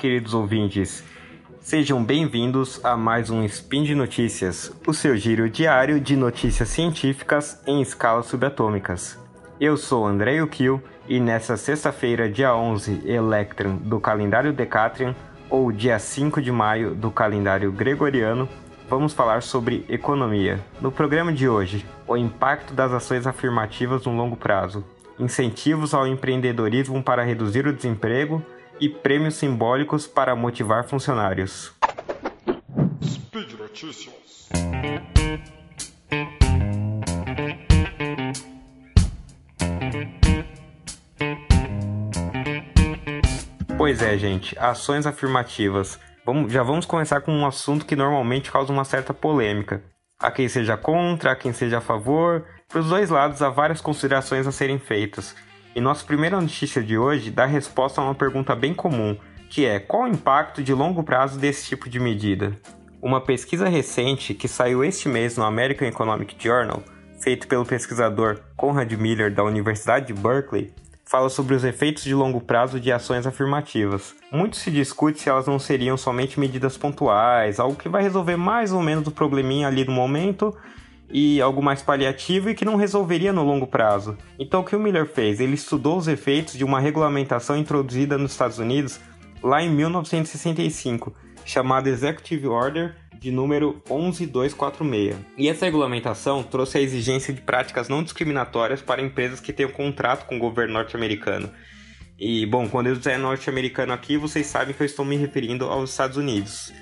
queridos ouvintes. Sejam bem-vindos a mais um Spin de Notícias, o seu giro diário de notícias científicas em escalas subatômicas. Eu sou André Yukio e nessa sexta-feira, dia 11 Electron do calendário Decatrian, ou dia 5 de maio do calendário Gregoriano, vamos falar sobre economia. No programa de hoje, o impacto das ações afirmativas no longo prazo, incentivos ao empreendedorismo para reduzir o desemprego e prêmios simbólicos para motivar funcionários. Speed Notícias. Pois é, gente, ações afirmativas. Vamos, já vamos começar com um assunto que normalmente causa uma certa polêmica. Há quem seja contra, há quem seja a favor. Para os dois lados há várias considerações a serem feitas. E nossa primeira notícia de hoje dá resposta a uma pergunta bem comum, que é qual o impacto de longo prazo desse tipo de medida? Uma pesquisa recente que saiu este mês no American Economic Journal, feito pelo pesquisador Conrad Miller da Universidade de Berkeley, fala sobre os efeitos de longo prazo de ações afirmativas. Muito se discute se elas não seriam somente medidas pontuais, algo que vai resolver mais ou menos o probleminha ali no momento e algo mais paliativo e que não resolveria no longo prazo. Então o que o Miller fez? Ele estudou os efeitos de uma regulamentação introduzida nos Estados Unidos lá em 1965, chamada Executive Order de número 11246. E essa regulamentação trouxe a exigência de práticas não discriminatórias para empresas que tenham contrato com o governo norte-americano. E, bom, quando eu dizer norte-americano aqui, vocês sabem que eu estou me referindo aos Estados Unidos.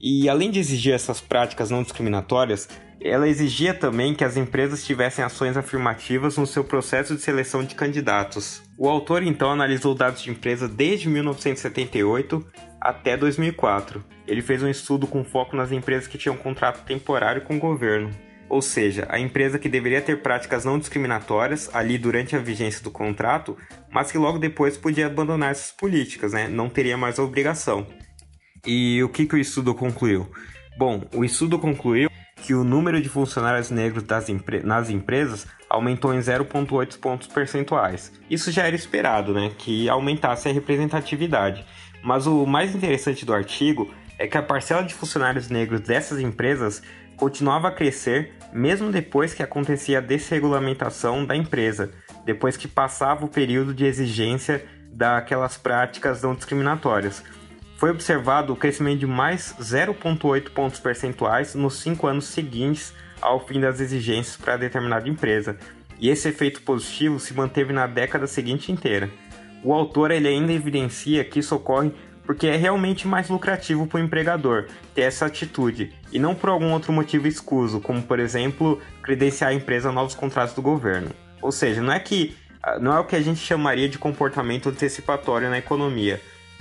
E além de exigir essas práticas não discriminatórias, ela exigia também que as empresas tivessem ações afirmativas no seu processo de seleção de candidatos. O autor então analisou dados de empresa desde 1978 até 2004. Ele fez um estudo com foco nas empresas que tinham contrato temporário com o governo. Ou seja, a empresa que deveria ter práticas não discriminatórias ali durante a vigência do contrato, mas que logo depois podia abandonar essas políticas, né? não teria mais a obrigação. E o que, que o estudo concluiu? Bom, o estudo concluiu que o número de funcionários negros empre nas empresas aumentou em 0,8 pontos percentuais. Isso já era esperado, né, que aumentasse a representatividade. Mas o mais interessante do artigo é que a parcela de funcionários negros dessas empresas continuava a crescer mesmo depois que acontecia a desregulamentação da empresa, depois que passava o período de exigência daquelas práticas não discriminatórias foi observado o crescimento de mais 0,8 pontos percentuais nos cinco anos seguintes ao fim das exigências para determinada empresa, e esse efeito positivo se manteve na década seguinte inteira. O autor ele ainda evidencia que isso ocorre porque é realmente mais lucrativo para o empregador ter essa atitude e não por algum outro motivo escuso, como por exemplo credenciar a empresa a novos contratos do governo. Ou seja, não é que não é o que a gente chamaria de comportamento antecipatório na economia,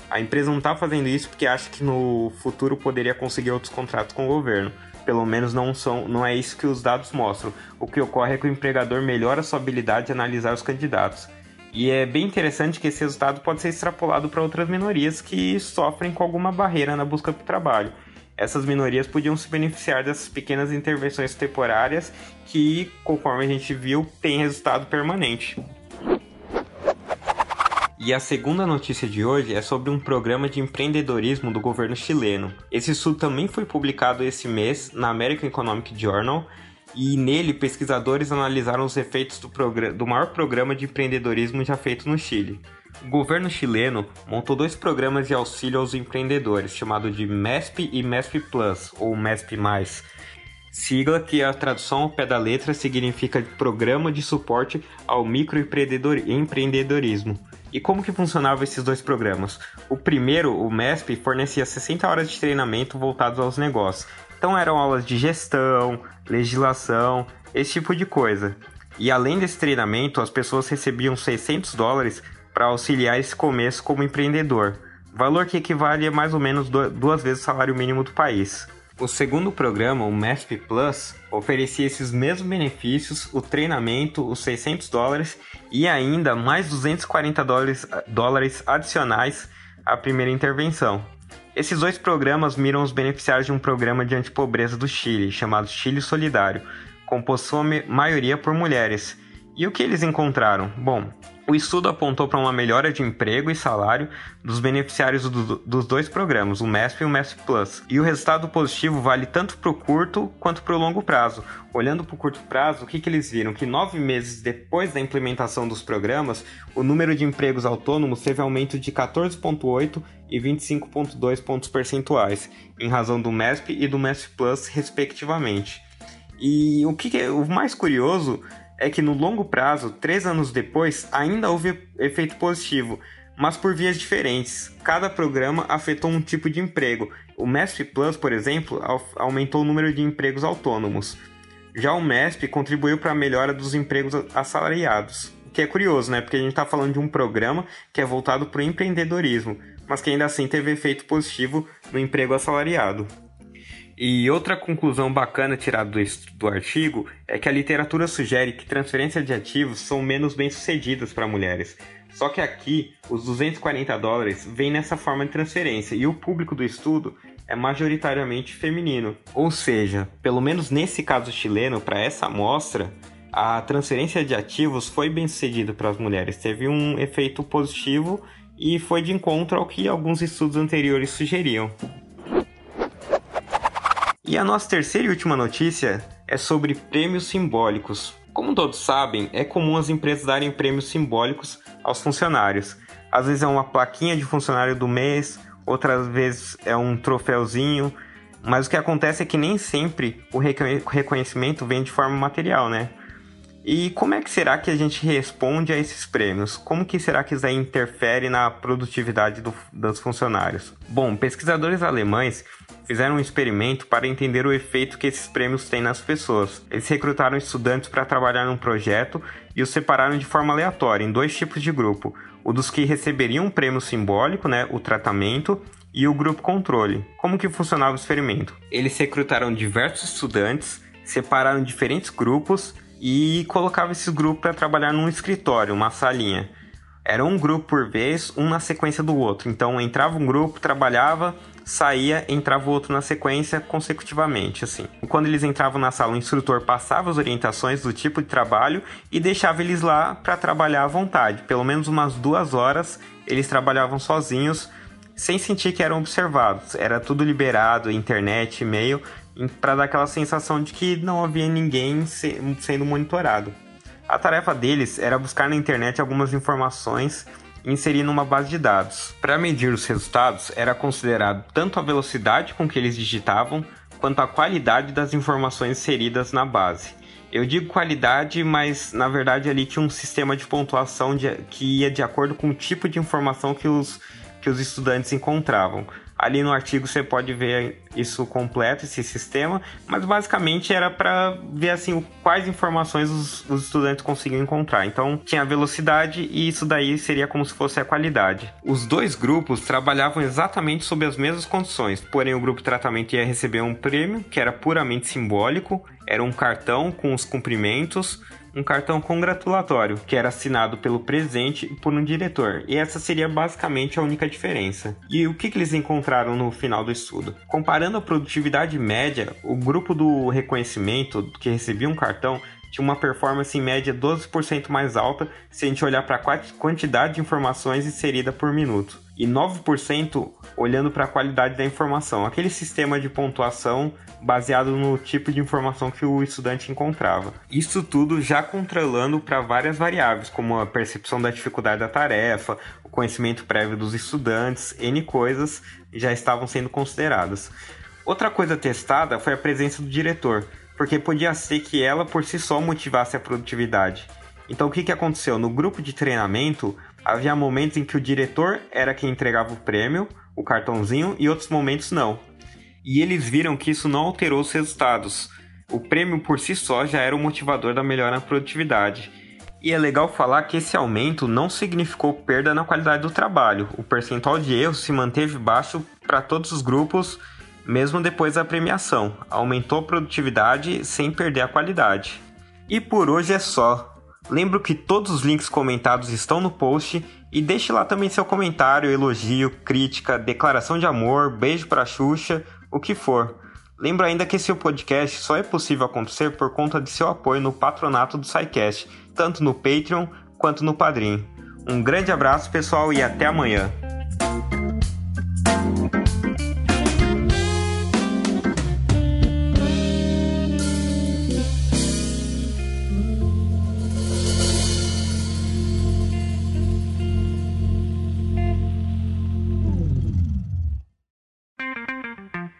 a empresa não está fazendo isso porque acha que no futuro poderia conseguir outros contratos com o governo. Pelo menos não, são, não é isso que os dados mostram. O que ocorre é que o empregador melhora sua habilidade de analisar os candidatos. E é bem interessante que esse resultado pode ser extrapolado para outras minorias que sofrem com alguma barreira na busca por trabalho. Essas minorias podiam se beneficiar dessas pequenas intervenções temporárias que, conforme a gente viu, têm resultado permanente. E a segunda notícia de hoje é sobre um programa de empreendedorismo do governo chileno. Esse estudo também foi publicado esse mês na American Economic Journal e nele pesquisadores analisaram os efeitos do, do maior programa de empreendedorismo já feito no Chile. O governo chileno montou dois programas de auxílio aos empreendedores, chamado de MESP e MESP Plus, ou MESP+, sigla que a tradução ao pé da letra significa Programa de Suporte ao Microempreendedorismo. E como que funcionavam esses dois programas? O primeiro, o MESP, fornecia 60 horas de treinamento voltados aos negócios. Então eram aulas de gestão, legislação, esse tipo de coisa. E além desse treinamento, as pessoas recebiam 600 dólares para auxiliar esse começo como empreendedor, valor que equivale a mais ou menos duas vezes o salário mínimo do país. O segundo programa, o MESP Plus, oferecia esses mesmos benefícios, o treinamento, os 600 dólares e ainda mais 240 dólares, dólares adicionais à primeira intervenção. Esses dois programas miram os beneficiários de um programa de antipobreza do Chile, chamado Chile Solidário, composto sua maioria por mulheres. E o que eles encontraram? Bom, o estudo apontou para uma melhora de emprego e salário dos beneficiários do, dos dois programas, o MESP e o MESP Plus. E o resultado positivo vale tanto para o curto quanto para o longo prazo. Olhando para o curto prazo, o que, que eles viram? Que nove meses depois da implementação dos programas, o número de empregos autônomos teve aumento de 14,8 e 25,2 pontos percentuais, em razão do MESP e do MESP Plus, respectivamente. E o que, que é o mais curioso é que no longo prazo, três anos depois, ainda houve efeito positivo, mas por vias diferentes. Cada programa afetou um tipo de emprego. O MESP Plus, por exemplo, aumentou o número de empregos autônomos. Já o MESP contribuiu para a melhora dos empregos assalariados. O que é curioso, né? Porque a gente está falando de um programa que é voltado para o empreendedorismo, mas que ainda assim teve efeito positivo no emprego assalariado. E outra conclusão bacana tirada do, do artigo é que a literatura sugere que transferências de ativos são menos bem-sucedidas para mulheres. Só que aqui, os 240 dólares vêm nessa forma de transferência e o público do estudo é majoritariamente feminino. Ou seja, pelo menos nesse caso chileno, para essa amostra, a transferência de ativos foi bem sucedida para as mulheres, teve um efeito positivo e foi de encontro ao que alguns estudos anteriores sugeriam. E a nossa terceira e última notícia é sobre prêmios simbólicos. Como todos sabem, é comum as empresas darem prêmios simbólicos aos funcionários. Às vezes é uma plaquinha de funcionário do mês, outras vezes é um troféuzinho, mas o que acontece é que nem sempre o reconhecimento vem de forma material, né? E como é que será que a gente responde a esses prêmios? Como que será que isso aí interfere na produtividade do, dos funcionários? Bom, pesquisadores alemães fizeram um experimento para entender o efeito que esses prêmios têm nas pessoas. Eles recrutaram estudantes para trabalhar num projeto e os separaram de forma aleatória em dois tipos de grupo: o dos que receberiam um prêmio simbólico, né, o tratamento, e o grupo controle. Como que funcionava o experimento? Eles recrutaram diversos estudantes, separaram diferentes grupos e colocavam esses grupos para trabalhar num escritório, uma salinha. Era um grupo por vez, um na sequência do outro. Então entrava um grupo, trabalhava, saía, entrava o outro na sequência consecutivamente, assim. Quando eles entravam na sala, o instrutor passava as orientações do tipo de trabalho e deixava eles lá para trabalhar à vontade. Pelo menos umas duas horas eles trabalhavam sozinhos, sem sentir que eram observados. Era tudo liberado, internet, e-mail, para dar aquela sensação de que não havia ninguém sendo monitorado. A tarefa deles era buscar na internet algumas informações e inserir numa base de dados. Para medir os resultados, era considerado tanto a velocidade com que eles digitavam, quanto a qualidade das informações inseridas na base. Eu digo qualidade, mas na verdade ali tinha um sistema de pontuação de, que ia de acordo com o tipo de informação que os, que os estudantes encontravam. Ali no artigo você pode ver isso completo, esse sistema, mas basicamente era para ver assim quais informações os, os, estudantes conseguiam encontrar. Então tinha a velocidade e isso daí seria como se fosse a qualidade. Os dois grupos trabalhavam exatamente sob as mesmas condições, porém o grupo tratamento ia receber um prêmio que era puramente simbólico, era um cartão com os cumprimentos um cartão congratulatório, que era assinado pelo presidente e por um diretor, e essa seria basicamente a única diferença. E o que, que eles encontraram no final do estudo? A produtividade média, o grupo do reconhecimento que recebia um cartão tinha uma performance em média 12% mais alta se a gente olhar para a quantidade de informações inserida por minuto, e 9% olhando para a qualidade da informação, aquele sistema de pontuação baseado no tipo de informação que o estudante encontrava. Isso tudo já controlando para várias variáveis, como a percepção da dificuldade da tarefa, o conhecimento prévio dos estudantes, N coisas já estavam sendo consideradas. Outra coisa testada foi a presença do diretor, porque podia ser que ela por si só motivasse a produtividade. Então o que, que aconteceu? No grupo de treinamento, havia momentos em que o diretor era quem entregava o prêmio, o cartãozinho, e outros momentos não. E eles viram que isso não alterou os resultados. O prêmio por si só já era o motivador da melhora na produtividade. E é legal falar que esse aumento não significou perda na qualidade do trabalho. O percentual de erros se manteve baixo para todos os grupos mesmo depois da premiação. Aumentou a produtividade sem perder a qualidade. E por hoje é só. Lembro que todos os links comentados estão no post e deixe lá também seu comentário, elogio, crítica, declaração de amor, beijo pra Xuxa, o que for. Lembro ainda que seu podcast só é possível acontecer por conta de seu apoio no patronato do SciCast, tanto no Patreon quanto no Padrim. Um grande abraço, pessoal, e até amanhã.